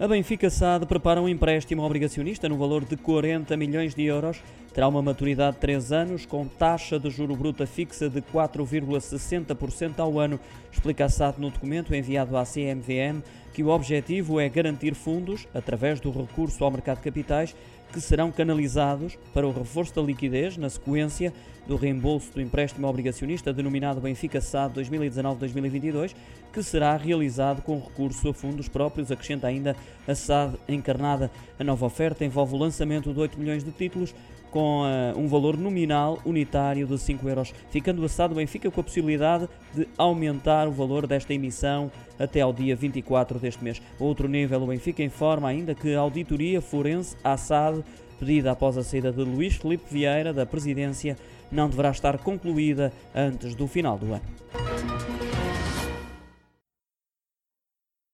A Benfica SAD prepara um empréstimo obrigacionista no valor de 40 milhões de euros. Terá uma maturidade de 3 anos, com taxa de juro bruta fixa de 4,60% ao ano. Explica a SAD no documento enviado à CMVM que o objetivo é garantir fundos, através do recurso ao mercado de capitais, que serão canalizados para o reforço da liquidez na sequência do reembolso do empréstimo obrigacionista denominado Benfica SAD 2019-2022, que será realizado com recurso a fundos próprios, acrescenta ainda a SAD encarnada. A nova oferta envolve o lançamento de 8 milhões de títulos com uh, um valor nominal unitário de 5 euros, ficando assado o Benfica com a possibilidade de aumentar o valor desta emissão até ao dia 24 deste mês. Outro nível, o Benfica informa ainda que a auditoria forense assado pedida após a saída de Luís Felipe Vieira da presidência não deverá estar concluída antes do final do ano.